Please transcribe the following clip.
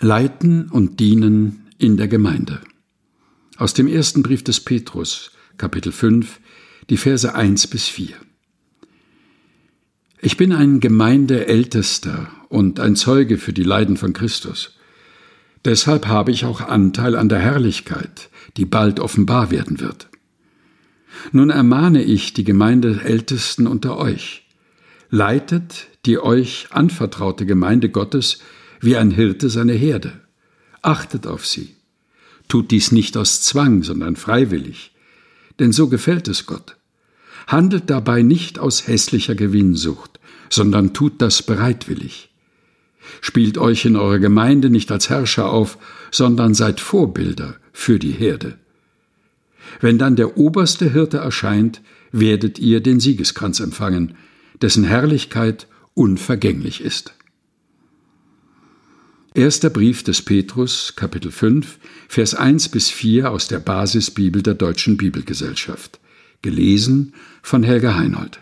Leiten und Dienen in der Gemeinde. Aus dem ersten Brief des Petrus, Kapitel 5, die Verse 1 bis 4. Ich bin ein Gemeindeältester und ein Zeuge für die Leiden von Christus. Deshalb habe ich auch Anteil an der Herrlichkeit, die bald offenbar werden wird. Nun ermahne ich die Gemeindeältesten unter euch. Leitet die euch anvertraute Gemeinde Gottes wie ein Hirte seine Herde. Achtet auf sie. Tut dies nicht aus Zwang, sondern freiwillig. Denn so gefällt es Gott. Handelt dabei nicht aus hässlicher Gewinnsucht, sondern tut das bereitwillig. Spielt euch in eurer Gemeinde nicht als Herrscher auf, sondern seid Vorbilder für die Herde. Wenn dann der oberste Hirte erscheint, werdet ihr den Siegeskranz empfangen, dessen Herrlichkeit unvergänglich ist. Erster Brief des Petrus, Kapitel 5, Vers 1 bis 4 aus der Basisbibel der Deutschen Bibelgesellschaft. Gelesen von Helga Heinold.